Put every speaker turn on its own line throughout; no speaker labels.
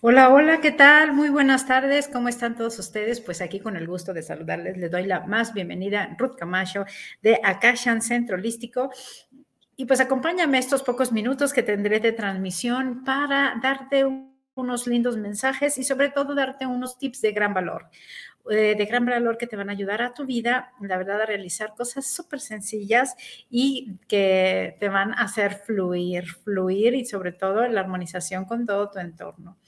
Hola, hola, ¿qué tal? Muy buenas tardes, ¿cómo están todos ustedes? Pues aquí con el gusto de saludarles, les doy la más bienvenida, Ruth Camacho de Akashan Centro Holístico. Y pues acompáñame estos pocos minutos que tendré de transmisión para darte unos lindos mensajes y sobre todo darte unos tips de gran valor. Eh, de gran valor que te van a ayudar a tu vida, la verdad, a realizar cosas súper sencillas y que te van a hacer fluir, fluir y sobre todo la armonización con todo tu entorno.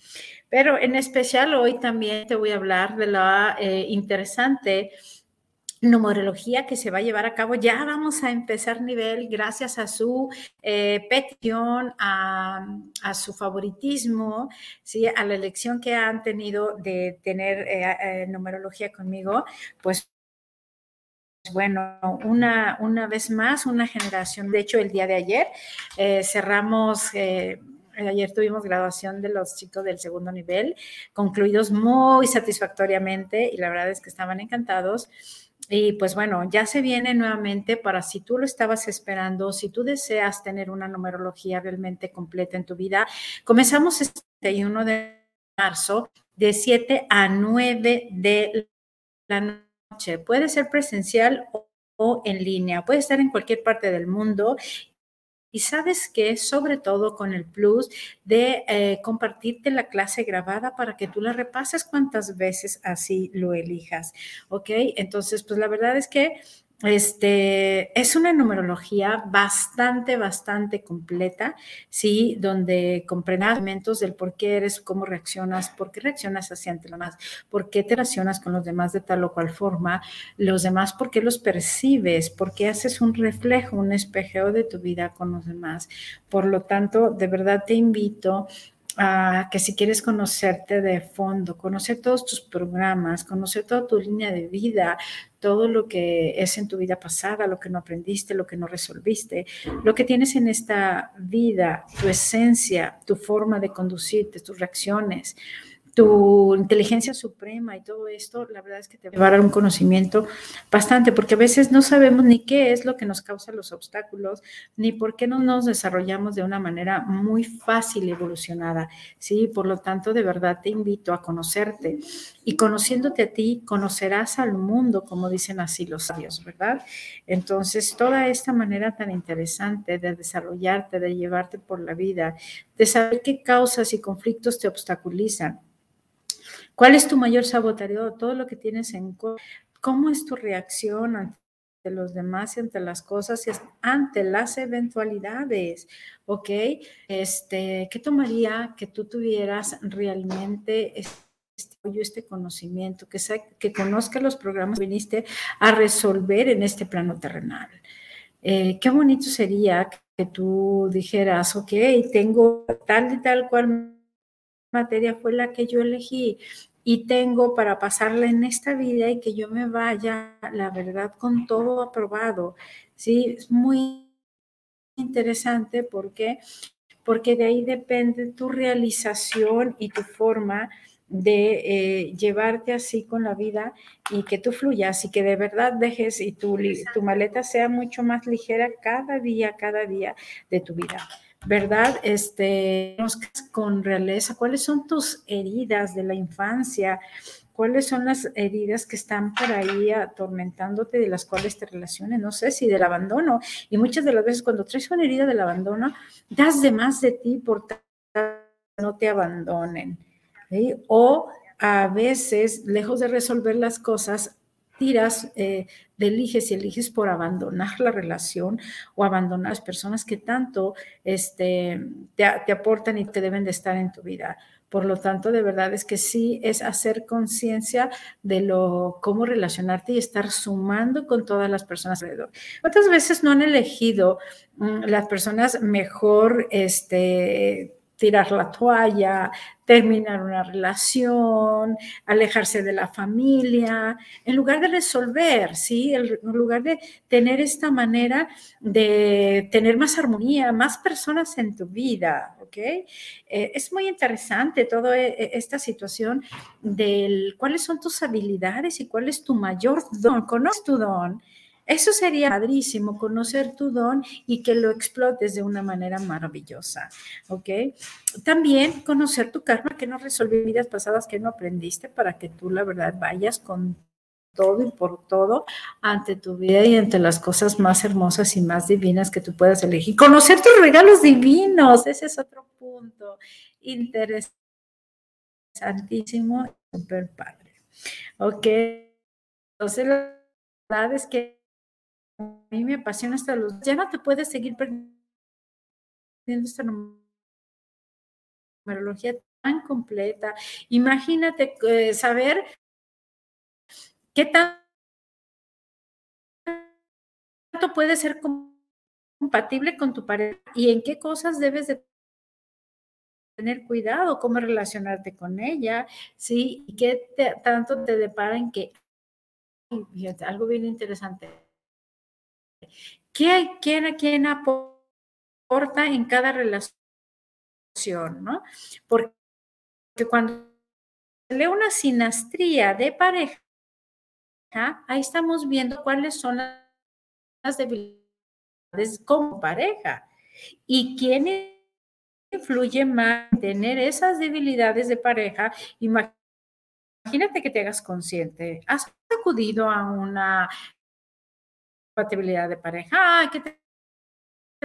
Pero en especial hoy también te voy a hablar de la eh, interesante numerología que se va a llevar a cabo. Ya vamos a empezar nivel gracias a su eh, petición, a, su favoritismo, ¿sí? a la elección que han tenido de tener eh, eh, numerología conmigo, pues bueno, una, una vez más, una generación, de hecho el día de ayer cerramos... Ayer tuvimos graduación de los chicos del segundo nivel, concluidos muy satisfactoriamente y la verdad es que estaban encantados. Y pues bueno, ya se viene nuevamente para si tú lo estabas esperando, si tú deseas tener una numerología realmente completa en tu vida. Comenzamos este 31 de marzo de 7 a 9 de la noche. Puede ser presencial o en línea, puede estar en cualquier parte del mundo y sabes que, sobre todo con el plus de eh, compartirte la clase grabada para que tú la repases cuantas veces así lo elijas, ¿ok? Entonces, pues la verdad es que este, es una numerología bastante, bastante completa, ¿sí? Donde comprendas elementos del por qué eres, cómo reaccionas, por qué reaccionas hacia los demás, por qué te relacionas con los demás de tal o cual forma, los demás, por qué los percibes, por qué haces un reflejo, un espejeo de tu vida con los demás. Por lo tanto, de verdad te invito que si quieres conocerte de fondo, conocer todos tus programas, conocer toda tu línea de vida, todo lo que es en tu vida pasada, lo que no aprendiste, lo que no resolviste, lo que tienes en esta vida, tu esencia, tu forma de conducirte, tus reacciones, tu inteligencia suprema y todo esto, la verdad es que te va a dar un conocimiento bastante, porque a veces no sabemos ni qué es lo que nos causa los obstáculos, ni por qué no nos desarrollamos de una manera muy fácil y evolucionada, ¿sí? Por lo tanto, de verdad te invito a conocerte y conociéndote a ti, conocerás al mundo, como dicen así los sabios, ¿verdad? Entonces, toda esta manera tan interesante de desarrollarte, de llevarte por la vida, de saber qué causas y conflictos te obstaculizan, ¿Cuál es tu mayor sabotario? Todo lo que tienes en ¿Cómo es tu reacción ante los demás y ante las cosas y ante las eventualidades? ¿Ok? Este, ¿Qué tomaría que tú tuvieras realmente este, este conocimiento, que, que conozca los programas que viniste a resolver en este plano terrenal? Eh, qué bonito sería que tú dijeras, ok, tengo tal y tal cual materia fue la que yo elegí y tengo para pasarla en esta vida y que yo me vaya, la verdad, con todo aprobado. Sí, es muy interesante porque porque de ahí depende tu realización y tu forma de eh, llevarte así con la vida y que tú fluyas y que de verdad dejes y tu, tu maleta sea mucho más ligera cada día, cada día de tu vida. ¿Verdad? Este, con realeza, ¿cuáles son tus heridas de la infancia? ¿Cuáles son las heridas que están por ahí atormentándote, de las cuales te relaciones? No sé si del abandono. Y muchas de las veces cuando traes una herida del abandono, das de más de ti por no te abandonen. O a veces, lejos de resolver las cosas, tiras, eh, eliges y eliges por abandonar la relación o abandonar las personas que tanto este, te, aportan y te deben de estar en tu vida. Por lo tanto, de verdad es que sí es hacer conciencia de lo cómo relacionarte y estar sumando con todas las personas alrededor. ¿Cuántas veces no han elegido mm, las personas mejor este tirar la toalla, terminar una relación, alejarse de la familia, en lugar de resolver, ¿sí? En lugar de tener esta manera de tener más armonía, más personas en tu vida, ¿ok? Eh, es muy interesante toda e, e, esta situación del cuáles son tus habilidades y cuál es tu mayor don. Conoces tu don Eso sería padrísimo, conocer tu don y que lo explotes de una manera maravillosa, ¿ok? También conocer tu karma que no resolvió vidas pasadas que no aprendiste para que tú, la verdad, vayas con todo y por todo ante tu vida y ante las cosas más hermosas y más divinas que tú puedas elegir. Conocer tus regalos divinos, ese es otro punto interesantísimo, súper padre. Ok, entonces la verdad es que mí me apasiona esta luz. Ya no te puedes seguir perdiendo esta numerología tan completa. Imagínate eh, saber qué tanto puede ser compatible con tu pareja y en qué cosas debes de tener cuidado, cómo relacionarte con ella, ¿sí? Y qué tanto te depara en que, algo bien interesante, ¿Qué quién, quién aporta en cada relación? ¿no? Porque cuando lee una sinastría de pareja, ahí estamos viendo cuáles son las debilidades como pareja y quién influye más en tener esas debilidades de pareja. Imagínate que te hagas consciente. ¿Has acudido a una compatibilidad de pareja. ¿Qué te,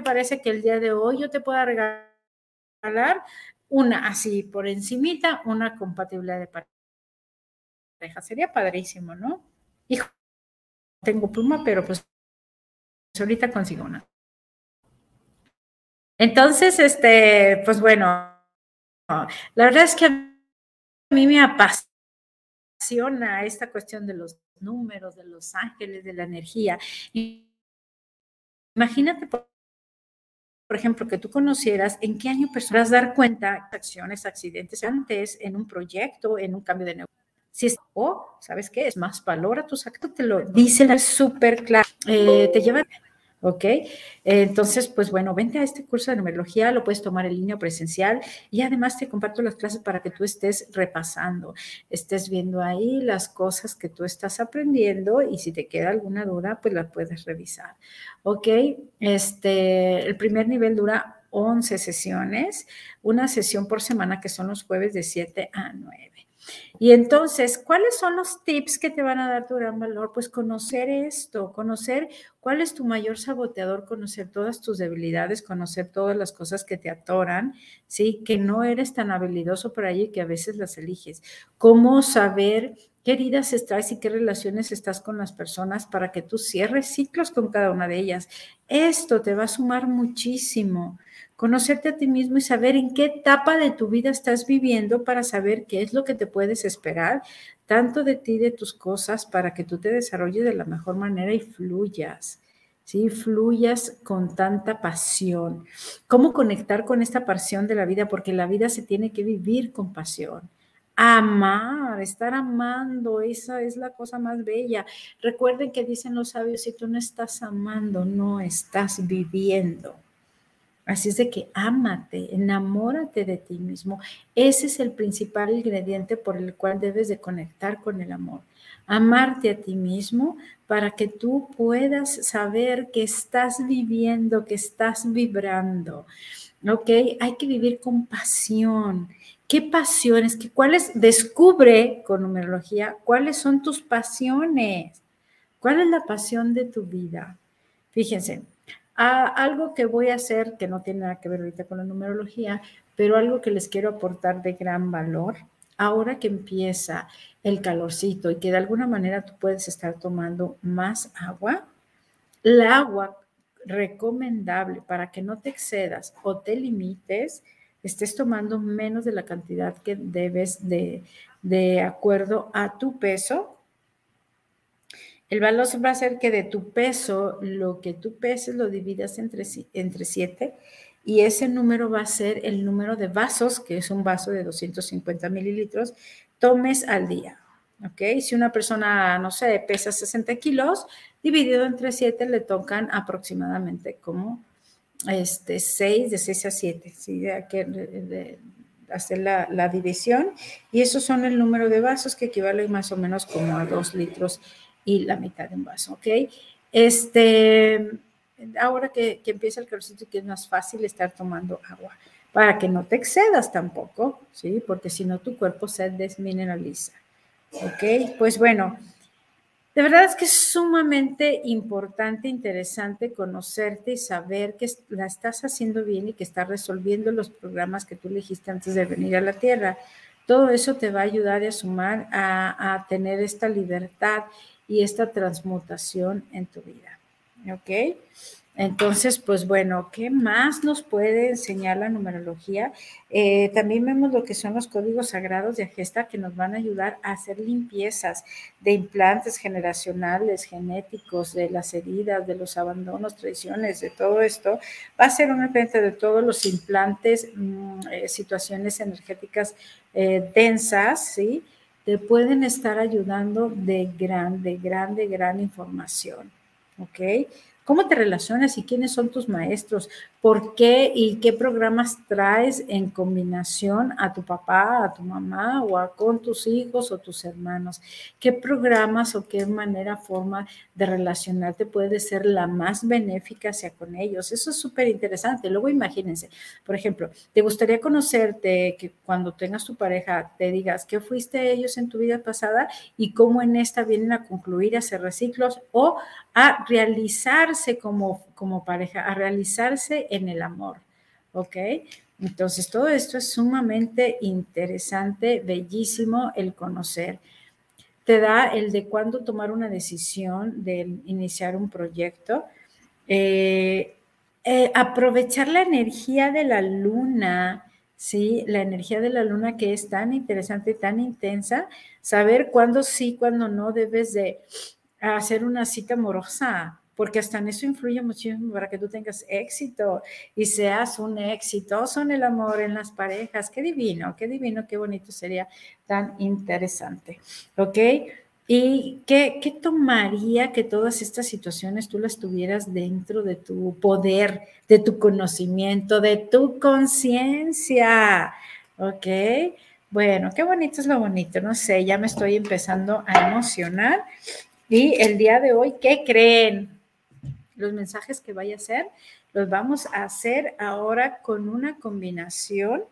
parece que el día de hoy yo te pueda regalar una así por encimita, una compatibilidad de pareja? Sería padrísimo, ¿no? Hijo, tengo pluma, pero pues ahorita consigo una. Entonces, este, pues bueno, la verdad es que a mí me apasiona esta cuestión de los números, de los ángeles, de la energía. Imagínate, por, ejemplo, que tú conocieras en qué año personas dar cuenta acciones, accidentes antes, en un proyecto, en un cambio de negocio. Si es, o, ¿sabes qué? Es más, valora tus actos, te lo dice súper claro. Eh, te lleva ¿ok? Entonces, pues bueno, vente a este curso de numerología, lo puedes tomar en línea presencial y además te comparto las clases para que tú estés repasando, estés viendo ahí las cosas que tú estás aprendiendo y si te queda alguna duda, pues la puedes revisar, ¿ok? Este, el primer nivel dura 11 sesiones, una sesión por semana que son los jueves de 7 a 9. Y entonces, ¿cuáles son los tips que te van a dar tu gran valor? Pues conocer esto, conocer cuál es tu mayor saboteador, conocer todas tus debilidades, conocer todas las cosas que te atoran, ¿sí? Que no eres tan habilidoso por ahí y que a veces las eliges. Cómo saber qué heridas estás y qué relaciones estás con las personas para que tú cierres ciclos con cada una de ellas. Esto te va a sumar muchísimo conocerte a ti mismo y saber en qué etapa de tu vida estás viviendo para saber qué es lo que te puedes esperar, tanto de ti, de tus cosas, para que tú te desarrolles de la mejor manera y fluyas. ¿sí? Fluyas con tanta pasión. ¿Cómo conectar con esta pasión de la vida? Porque la vida se tiene que vivir con pasión. Amar, estar amando, esa es la cosa más bella. Recuerden que dicen los sabios, si tú no estás amando, no estás viviendo. Así es de que ámate, enamórate de ti mismo. Ese es el principal ingrediente por el cual debes de conectar con el amor. Amarte a ti mismo para que tú puedas saber que estás viviendo, que estás vibrando. ¿Ok? Hay que vivir con pasión. ¿Qué pasiones? ¿Qué, ¿Cuáles? Descubre con numerología cuáles son tus pasiones. ¿Cuál es la pasión de tu vida? Fíjense, algo que voy a hacer, que no tiene nada que ver ahorita con la numerología, pero algo que les quiero aportar de gran valor, ahora que empieza el calorcito y que de alguna manera tú puedes estar tomando más agua, el agua recomendable para que no te excedas o te limites, estés tomando menos de la cantidad que debes de, de acuerdo a tu peso el valor va a ser que de tu peso, lo que tú peses lo dividas entre, siete y ese número va a ser el número de vasos, que es un vaso de 250 mililitros, tomes al día. ¿Ok? Si una persona, no sé, pesa 60 kilos, dividido entre 7 le tocan aproximadamente como este, 6, de 6 a 7. ¿sí? Hay que hacer la, la, división. Y esos son el número de vasos que equivalen más o menos como a 2 litros y la mitad de un vaso, ¿ok? Este, ahora que, que empieza el calorcito, que es más fácil estar tomando agua, para que no te excedas tampoco, ¿sí? Porque si no, tu cuerpo se desmineraliza. ¿Ok? Pues bueno, de verdad es que es sumamente importante, interesante conocerte y saber que la estás haciendo bien y que estás resolviendo los programas que tú elegiste antes de venir a la Tierra. Todo eso te va a ayudar a sumar a, a tener esta libertad y esta transmutación en tu vida. ¿Ok? Entonces, pues bueno, ¿qué más nos puede enseñar la numerología? Eh, también vemos lo que son los códigos sagrados de Agesta que nos van a ayudar a hacer limpiezas de implantes generacionales, genéticos, de las heridas, de los abandonos, traiciones, de todo esto. Va a ser una frente de todos los implantes, mm, eh, situaciones energéticas eh, densas, ¿sí? Te pueden estar ayudando de gran, de gran, de gran información. ¿Ok? ¿Cómo te relacionas y quiénes son tus maestros? ¿Por qué y qué programas traes en combinación a tu papá, a tu mamá o a, con tus hijos o tus hermanos? ¿Qué programas o qué manera, forma de relacionarte puede ser la más benéfica hacia con ellos? Eso es súper interesante. Luego imagínense, por ejemplo, ¿te gustaría conocerte que cuando tengas tu pareja te digas qué fuiste ellos en tu vida pasada y cómo en esta vienen a concluir, a hacer reciclos o a realizarse como, como pareja, a realizarse en el amor, ¿ok? Entonces, todo esto es sumamente interesante, bellísimo el conocer. Te da el de cuándo tomar una decisión de iniciar un proyecto. Eh, eh, aprovechar la energía de la luna, ¿sí? La energía de la luna que es tan interesante, tan intensa, saber cuándo sí, cuándo no debes de hacer una cita amorosa, porque hasta en eso influye muchísimo para que tú tengas éxito y seas un exitoso en el amor, en las parejas. Qué divino, qué divino, qué bonito sería tan interesante. ¿Ok? ¿Y qué, qué tomaría que todas estas situaciones tú las tuvieras dentro de tu poder, de tu conocimiento, de tu conciencia? ¿Ok? Bueno, qué bonito es lo bonito, no sé, ya me estoy empezando a emocionar. Y el día de hoy, ¿qué creen? Los mensajes que vaya a hacer los vamos a hacer ahora con una combinación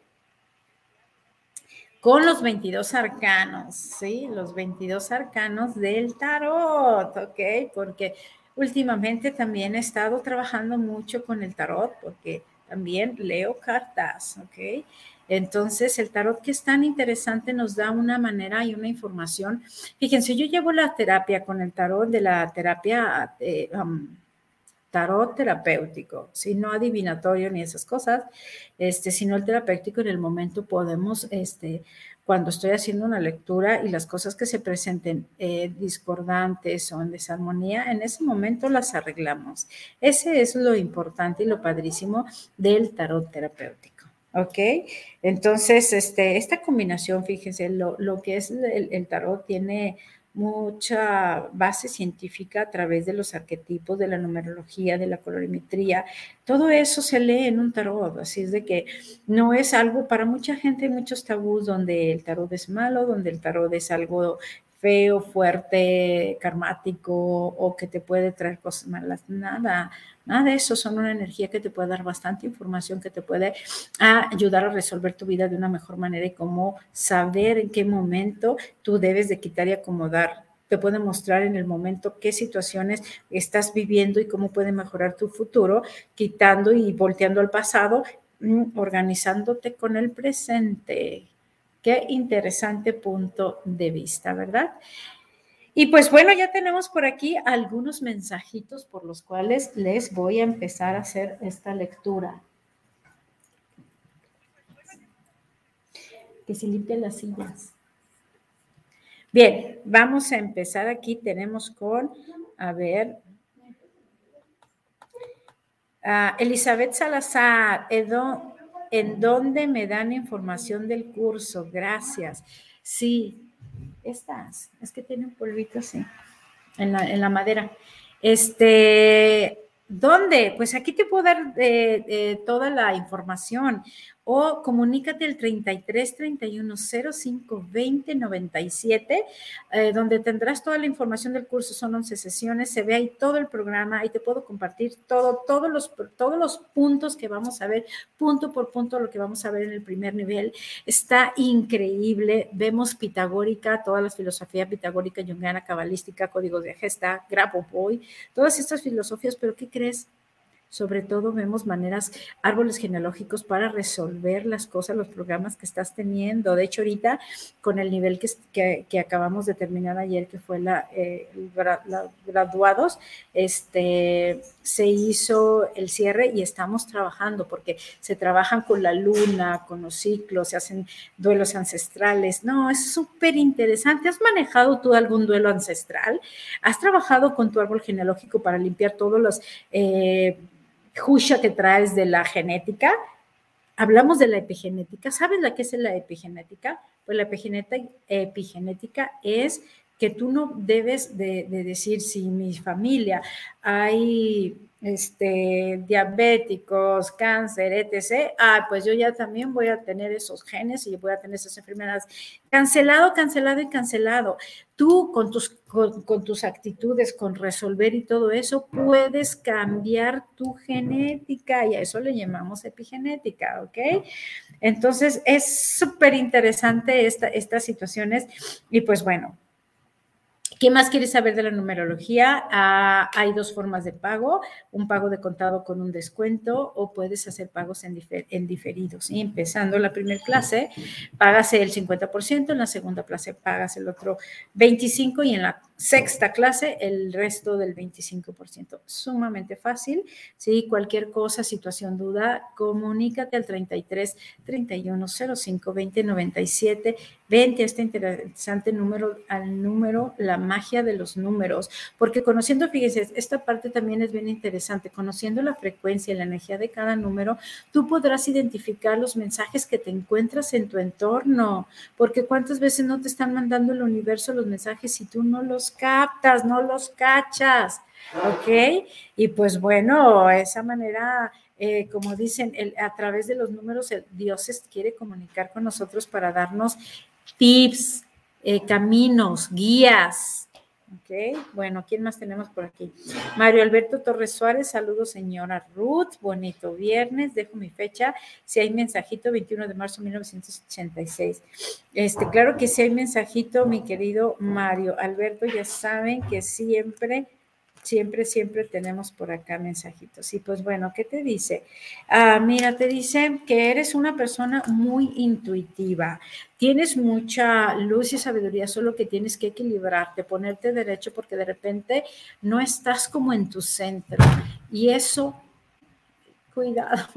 con los 22 arcanos, ¿sí? Los 22 arcanos del tarot, ¿ok? Porque últimamente también he estado trabajando mucho con el tarot porque también leo cartas, ¿ok? Entonces, el tarot que es tan interesante nos da una manera y una información. Fíjense, yo llevo la terapia con el tarot de la terapia eh, tarot terapéutico, si no adivinatorio ni esas cosas, este, sino el terapéutico en el momento podemos, este, cuando estoy haciendo una lectura y las cosas que se presenten eh, discordantes o en desarmonía, en ese momento las arreglamos. Ese es lo importante y lo padrísimo del tarot terapéutico. ¿Ok? Entonces, este, esta combinación, fíjense, lo, que es el, tarot tiene mucha base científica a través de los arquetipos, de la numerología, de la colorimetría. Todo eso se lee en un tarot, así es de que no es algo, para mucha gente muchos tabús donde el tarot es malo, donde el tarot es algo feo, fuerte, karmático o que te puede traer cosas malas. Nada, Nada de eso, son una energía que te puede dar bastante información, que te puede ayudar a resolver tu vida de una mejor manera y cómo saber en qué momento tú debes de quitar y acomodar. Te puede mostrar en el momento qué situaciones estás viviendo y cómo puede mejorar tu futuro, quitando y volteando al pasado, mm, organizándote con el presente. Qué interesante punto de vista, ¿verdad? Y pues bueno, ya tenemos por aquí algunos mensajitos por los cuales les voy a empezar a hacer esta lectura. Que se limpien las sillas. Bien, vamos a empezar aquí. Tenemos con, a ver, Elizabeth Salazar, ¿en dónde me dan información del curso? Gracias. Sí, estas, es que tiene un polvito así, en la, madera. Este, ¿dónde? Pues aquí te puedo dar eh, eh, toda la información. O comunícate al 33 31 05 20 97, donde tendrás toda la información del curso. Son 11 sesiones, se ve ahí todo el programa, ahí te puedo compartir todo, todos los, todos los puntos que vamos a ver, punto por punto, lo que vamos a ver en el primer nivel. Está increíble. Vemos pitagórica, toda la filosofía pitagórica, jungiana, cabalística, códigos de gesta, Grabovoi, todas estas filosofías, pero ¿qué crees? Sobre todo vemos maneras, árboles genealógicos para resolver las cosas, los programas que estás teniendo. De hecho, ahorita con el nivel que, que, acabamos de terminar ayer, que fue la, eh, graduados, este, se hizo el cierre y estamos trabajando porque se trabajan con la luna, con los ciclos, se hacen duelos ancestrales. No, es súper interesante. ¿Has manejado tú algún duelo ancestral? ¿Has trabajado con tu árbol genealógico para limpiar todos los... Eh, jusha que traes de la genética. Hablamos de la epigenética. ¿Sabes la que es la epigenética? Pues la epigenética, epigenética es que tú no debes de, de decir si mi familia hay este, diabéticos, cáncer, etc., ah, pues yo ya también voy a tener esos genes y voy a tener esas enfermedades. Cancelado, cancelado y cancelado. Tú con tus, con, tus actitudes, con resolver y todo eso, puedes cambiar tu genética y a eso le llamamos epigenética, ¿ok? Entonces es súper interesante esta, estas situaciones y pues bueno, ¿Qué más quieres saber de la numerología? Ah, hay dos formas de pago, un pago de contado con un descuento o puedes hacer pagos en, diferidos. Y empezando la primera clase, pagas el 50%, en la segunda clase pagas el otro 25% y en la sexta clase el resto del 25%. Sumamente fácil. Si cualquier cosa, situación, duda, comunícate al 33 31 05 20 97 20 este interesante número al número la magia de los números, porque conociendo, fíjense, esta parte también es bien interesante, conociendo la frecuencia y la energía de cada número, tú podrás identificar los mensajes que te encuentras en tu entorno, porque cuántas veces no te están mandando el universo los mensajes si tú no los captas, no los cachas, ¿ok? Y pues bueno, esa manera... Eh, como dicen, a través de los números, Dios quiere comunicar con nosotros para darnos tips, eh, caminos, guías. Ok, bueno, ¿quién más tenemos por aquí? Mario Alberto Torres Suárez, saludos señora Ruth, bonito viernes, dejo mi fecha, si hay mensajito, 21 de marzo de 1986. Este, claro que si hay mensajito, mi querido Mario Alberto, ya saben que siempre siempre, siempre tenemos por acá mensajitos. Y pues bueno, ¿qué te dice? Ah, mira, te dice que eres una persona muy intuitiva, tienes mucha luz y sabiduría, solo que tienes que equilibrarte, ponerte derecho porque de repente no estás como en tu centro. Y eso cuidado.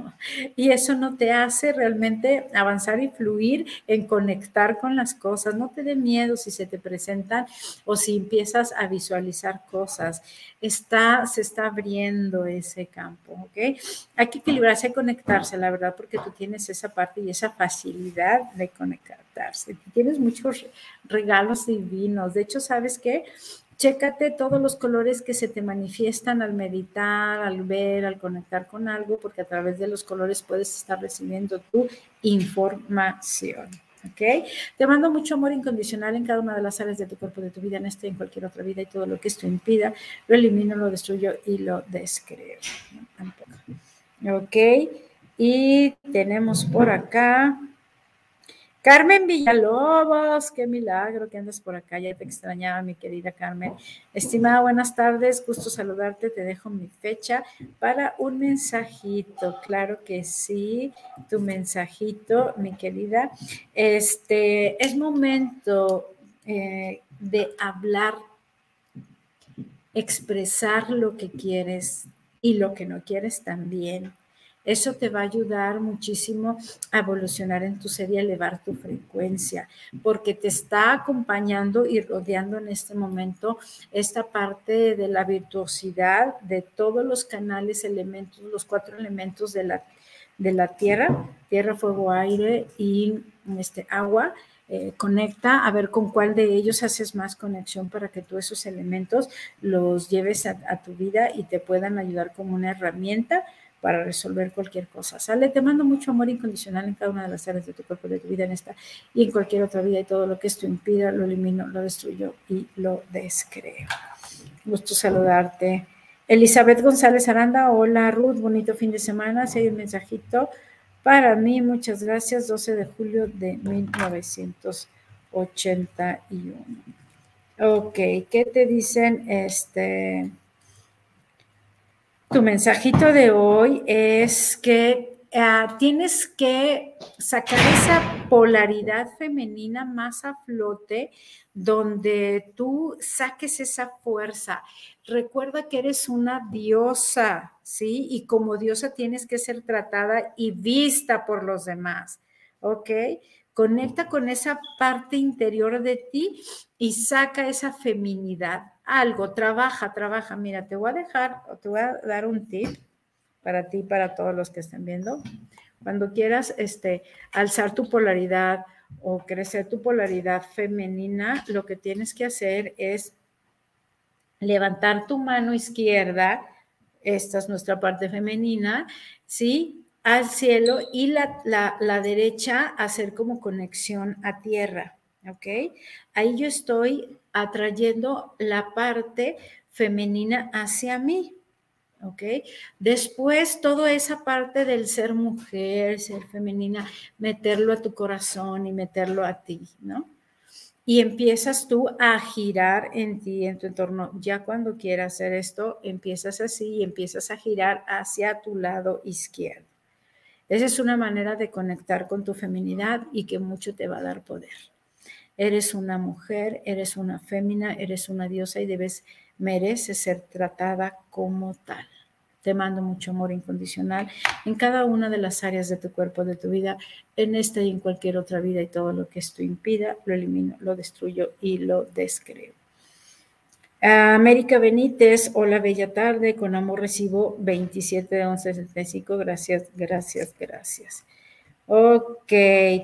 Y eso no te hace realmente avanzar y fluir en conectar con las cosas. No te dé miedo si se te presentan o si empiezas a visualizar cosas. Está, se está abriendo ese campo, ¿ok? Hay que equilibrarse y conectarse, la verdad, porque tú tienes esa parte y esa facilidad de conectarse. Tienes muchos regalos divinos. De hecho, ¿sabes qué? Chécate todos los colores que se te manifiestan al meditar, al ver, al conectar con algo, porque a través de los colores puedes estar recibiendo tu información. ¿Ok? Te mando mucho amor incondicional en cada una de las áreas de tu cuerpo, de tu vida, en esta y en cualquier otra vida, y todo lo que esto impida, lo elimino, lo destruyo y lo descreo. ¿Ok? Y tenemos por acá Carmen Villalobos, qué milagro que andas por acá, ya te extrañaba mi querida Carmen. Estimada, buenas tardes, gusto saludarte, te dejo mi fecha para un mensajito, claro que sí, tu mensajito, mi querida. Este, es momento eh, de hablar, expresar lo que quieres y lo que no quieres también eso te va a ayudar muchísimo a evolucionar en tu ser y elevar tu frecuencia, porque te está acompañando y rodeando en este momento esta parte de la virtuosidad de todos los canales, elementos, los cuatro elementos de la, de la tierra, tierra, fuego, aire y este, agua. Eh, conecta a ver con cuál de ellos haces más conexión para que tú esos elementos los lleves a, a tu vida y te puedan ayudar como una herramienta para resolver cualquier cosa. Sale, te mando mucho amor incondicional en cada una de las áreas de tu cuerpo, de tu vida en esta y en cualquier otra vida y todo lo que esto impida, lo elimino, lo destruyo y lo descreo. Gusto saludarte. Elizabeth González Aranda, hola Ruth, bonito fin de semana. Si hay un mensajito para mí, muchas gracias. 12 de julio de 1981. Ok, ¿qué te dicen? Este, tu mensajito de hoy es que ah, tienes que sacar esa polaridad femenina más a flote, donde tú saques esa fuerza. Recuerda que eres una diosa, ¿sí? Y como diosa tienes que ser tratada y vista por los demás, ¿ok? Conecta con esa parte interior de ti y saca esa feminidad. Algo, trabaja, trabaja. Mira, te voy a dejar, te voy a dar un tip para ti, para todos los que estén viendo. Cuando quieras este, alzar tu polaridad o crecer tu polaridad femenina, lo que tienes que hacer es levantar tu mano izquierda, esta es nuestra parte femenina, ¿sí? al cielo y la, la, derecha hacer como conexión a tierra, ¿ok? Ahí yo estoy atrayendo la parte femenina hacia mí, ¿ok? Después, toda esa parte del ser mujer, ser femenina, meterlo a tu corazón y meterlo a ti, ¿no? Y empiezas tú a girar en ti, en tu entorno. Ya cuando quieras hacer esto, empiezas así y empiezas a girar hacia tu lado izquierdo. Esa es una manera de conectar con tu feminidad y que mucho te va a dar poder. Eres una mujer, eres una fémina, eres una diosa y debes, mereces ser tratada como tal. Te mando mucho amor incondicional en cada una de las áreas de tu cuerpo, de tu vida, en esta y en cualquier otra vida y todo lo que esto impida, lo elimino, lo destruyo y lo descreo. América Benítez, hola, bella tarde, con amor recibo 27 de 1165, gracias, gracias, gracias. Ok,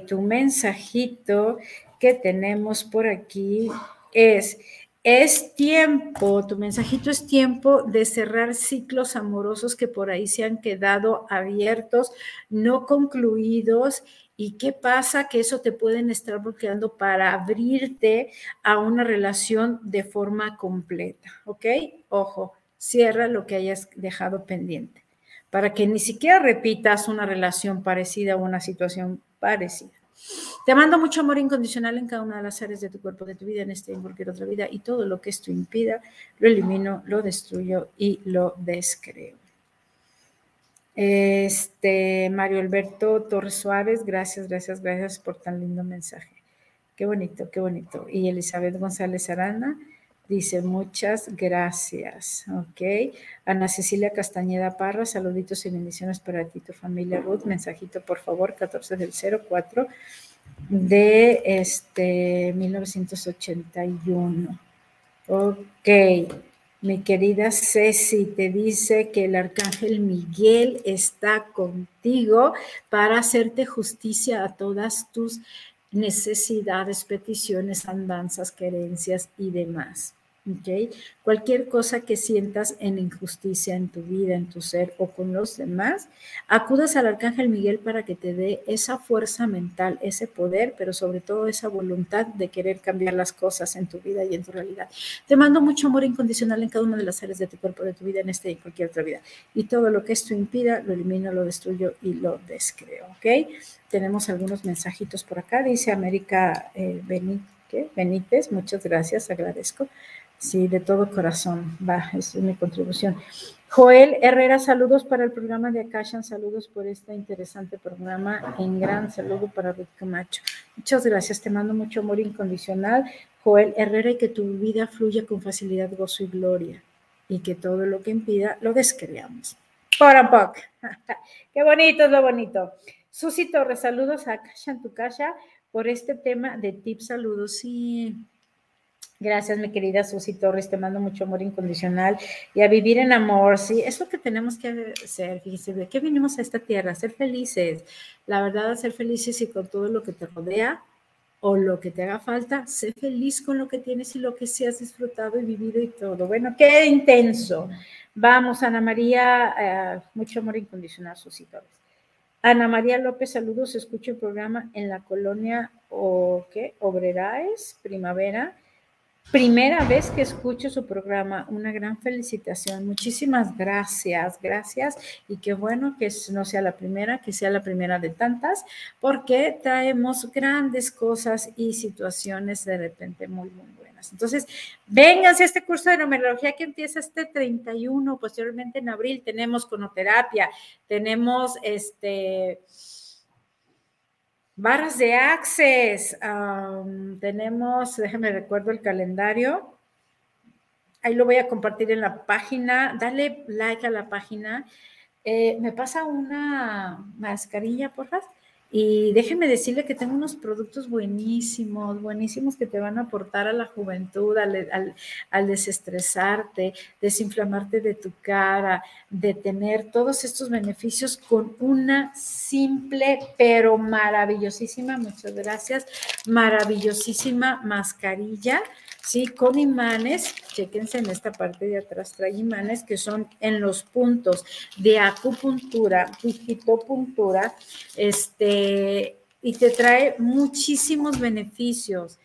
tu mensajito que tenemos por aquí es, es tiempo, tu mensajito es tiempo de cerrar ciclos amorosos que por ahí se han quedado abiertos, no concluidos ¿Y qué pasa? Que eso te pueden estar bloqueando para abrirte a una relación de forma completa, ¿ok? Ojo, cierra lo que hayas dejado pendiente para que ni siquiera repitas una relación parecida o una situación parecida. Te mando mucho amor incondicional en cada una de las áreas de tu cuerpo, de tu vida, en este y en cualquier otra vida, y todo lo que esto impida, lo elimino, lo destruyo y lo descreo. Este, Mario Alberto Torres Suárez, gracias, gracias, gracias por tan lindo mensaje. Qué bonito, qué bonito. Y Elizabeth González Arana dice muchas gracias. Ok. Ana Cecilia Castañeda Parra, saluditos y bendiciones para ti, tu familia Ruth. Mensajito, por favor, 14 del 04 de este 1981. Ok. Mi querida Ceci te dice que el arcángel Miguel está contigo para hacerte justicia a todas tus necesidades, peticiones, andanzas, querencias y demás. ¿Okay? Cualquier cosa que sientas en injusticia en tu vida, en tu ser o con los demás, acudas al Arcángel Miguel para que te dé esa fuerza mental, ese poder, pero sobre todo esa voluntad de querer cambiar las cosas en tu vida y en tu realidad. Te mando mucho amor incondicional en cada una de las áreas de tu cuerpo, de tu vida, en esta y en cualquier otra vida. Y todo lo que esto impida, lo elimino, lo destruyo y lo descreo. ¿Ok? Tenemos algunos mensajitos por acá. Dice América eh, Benítez, muchas gracias, agradezco. Sí, de todo corazón. Va, es mi contribución. Joel Herrera, saludos para el programa de Akashan, saludos por este interesante programa. En gran saludo para Ruth Camacho. Muchas gracias, te mando mucho amor incondicional. Joel Herrera, y que tu vida fluya con facilidad, gozo y gloria. Y que todo lo que impida lo descreamos. Por un poco. Qué bonito es lo bonito. Susi Torres, saludos a Akashan, tu casa, por este tema de tips, saludos. Sí, Gracias, mi querida Susi Torres, te mando mucho amor incondicional y a vivir en amor, sí, es lo que tenemos que hacer, fíjese, ¿de qué vinimos a esta tierra? A ser felices, la verdad, a ser felices y con todo lo que te rodea, o lo que te haga falta, sé feliz con lo que tienes y lo que se has disfrutado y vivido y todo. Bueno, qué intenso. Vamos, Ana María, eh, mucho amor incondicional, suscitores. Ana María López, saludos, escucho el programa en la colonia qué, Obreraes, Primavera. Primera vez que escucho su programa, una gran felicitación. Muchísimas gracias, gracias. Y qué bueno que no sea la primera, que sea la primera de tantas, porque traemos grandes cosas y situaciones de repente muy, muy buenas. Entonces, vénganse a este curso de numerología que empieza este 31, posteriormente en abril tenemos conoterapia, tenemos este Barras de Access. tenemos, déjenme recuerdo el calendario. Ahí lo voy a compartir en la página. Dale like a la página. Eh, me pasa una mascarilla, por. Y déjeme decirle que tengo unos productos buenísimos, buenísimos que te van a aportar a la juventud, al, desestresarte, desinflamarte de tu cara, de tener todos estos beneficios con una simple pero maravillosísima, muchas gracias, maravillosísima mascarilla ¿sí? Con imanes, chequense en esta parte de atrás, trae imanes que son en los puntos de acupuntura, digitopuntura, este, y te trae muchísimos beneficios,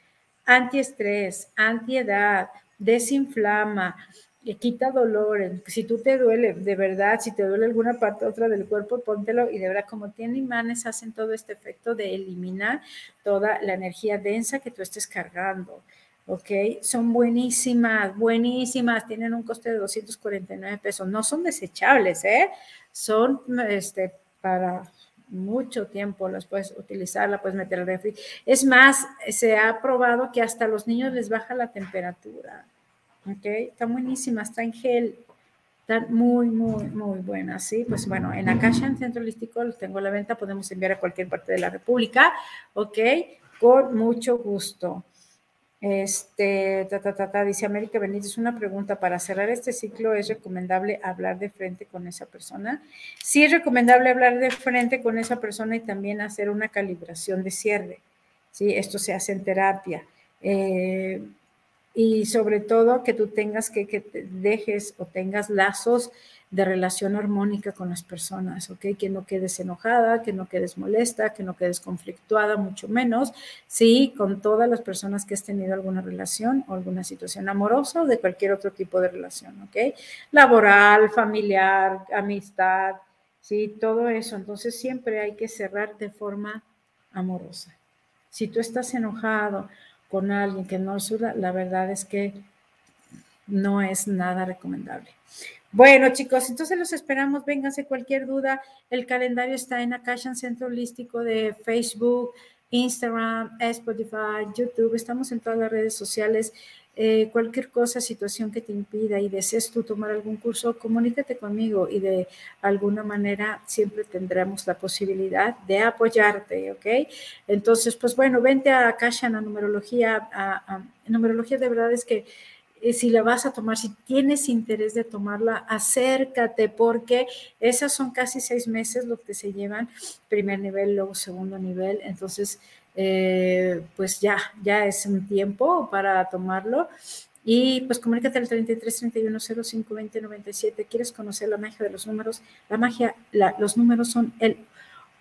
antiestrés, antiedad, desinflama, quita dolores. Si tú te duele, de verdad, si te duele alguna parte otra del cuerpo, póntelo y de verdad, como tiene imanes, hacen todo este efecto de eliminar toda la energía densa que tú estés cargando. ¿ok? Son buenísimas, buenísimas, tienen un coste de 249 pesos, no son desechables, ¿eh? Son este, para mucho tiempo, las puedes utilizar, la puedes meter al refri. Es más, se ha probado que hasta los niños les baja la temperatura, ¿ok? Están buenísimas, están gel, están muy, muy, muy buenas, ¿sí? Pues bueno, en Acacia, en Centro Holístico, los tengo a la venta, podemos enviar a cualquier parte de la República, ¿ok? Con mucho gusto. Este, ta, ta, ta, dice América Benítez, una pregunta, para cerrar este ciclo, ¿es recomendable hablar de frente con esa persona? Sí es recomendable hablar de frente con esa persona y también hacer una calibración de cierre, ¿sí? Esto se hace en terapia. Eh, y sobre todo que tú tengas que, que dejes o tengas lazos de relación armónica con las personas, ¿ok? Que no quedes enojada, que no quedes molesta, que no quedes conflictuada, mucho menos, sí, con todas las personas que has tenido alguna relación o alguna situación amorosa o de cualquier otro tipo de relación, ¿ok? Laboral, familiar, amistad, sí, todo eso. Entonces siempre hay que cerrar de forma amorosa. Si tú estás enojado con alguien que no ayuda, la verdad es que no es nada recomendable. Bueno, chicos, entonces los esperamos. Vénganse cualquier duda. El calendario está en Akashan Centro Holístico de Facebook, Instagram, Spotify, YouTube. Estamos en todas las redes sociales. Eh, cualquier cosa, situación que te impida y desees tú tomar algún curso, comunícate conmigo y de alguna manera siempre tendremos la posibilidad de apoyarte, ¿ok? Entonces, pues bueno, vente a Akashan, a numerología. Numerología de verdad es que si la vas a tomar, si tienes interés de tomarla, acércate porque esas son casi seis meses lo que se llevan, primer nivel, luego segundo nivel, entonces eh, pues ya, ya es un tiempo para tomarlo. Y pues comunícate al 33 31 05 20 97. ¿Quieres conocer la magia de los números? La magia, los números son el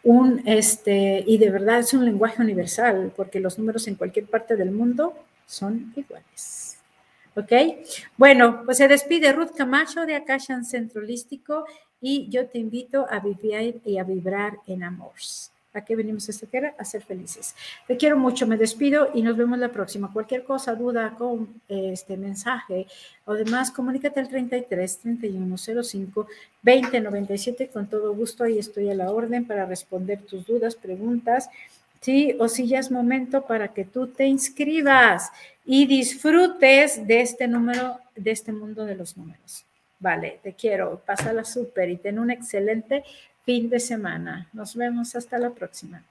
un este y de verdad es un lenguaje universal porque los números en cualquier parte del mundo son iguales. ¿Ok? Bueno, pues se despide Ruth Camacho de Akashan Centro Holístico y yo te invito a vivir y a vibrar en amor. ¿A qué venimos esta tierra? A ser felices. Te quiero mucho, me despido y nos vemos la próxima. Cualquier cosa, duda con este mensaje o demás, comunícate al 33 31 05 20 97. Con todo gusto, ahí estoy a la orden para responder tus dudas, preguntas ¿sí? O si ya es momento para que tú te inscribas y disfrutes de este número, de este mundo de los números. Vale, te quiero, pásala súper y ten un excelente fin de semana. Nos vemos hasta la próxima.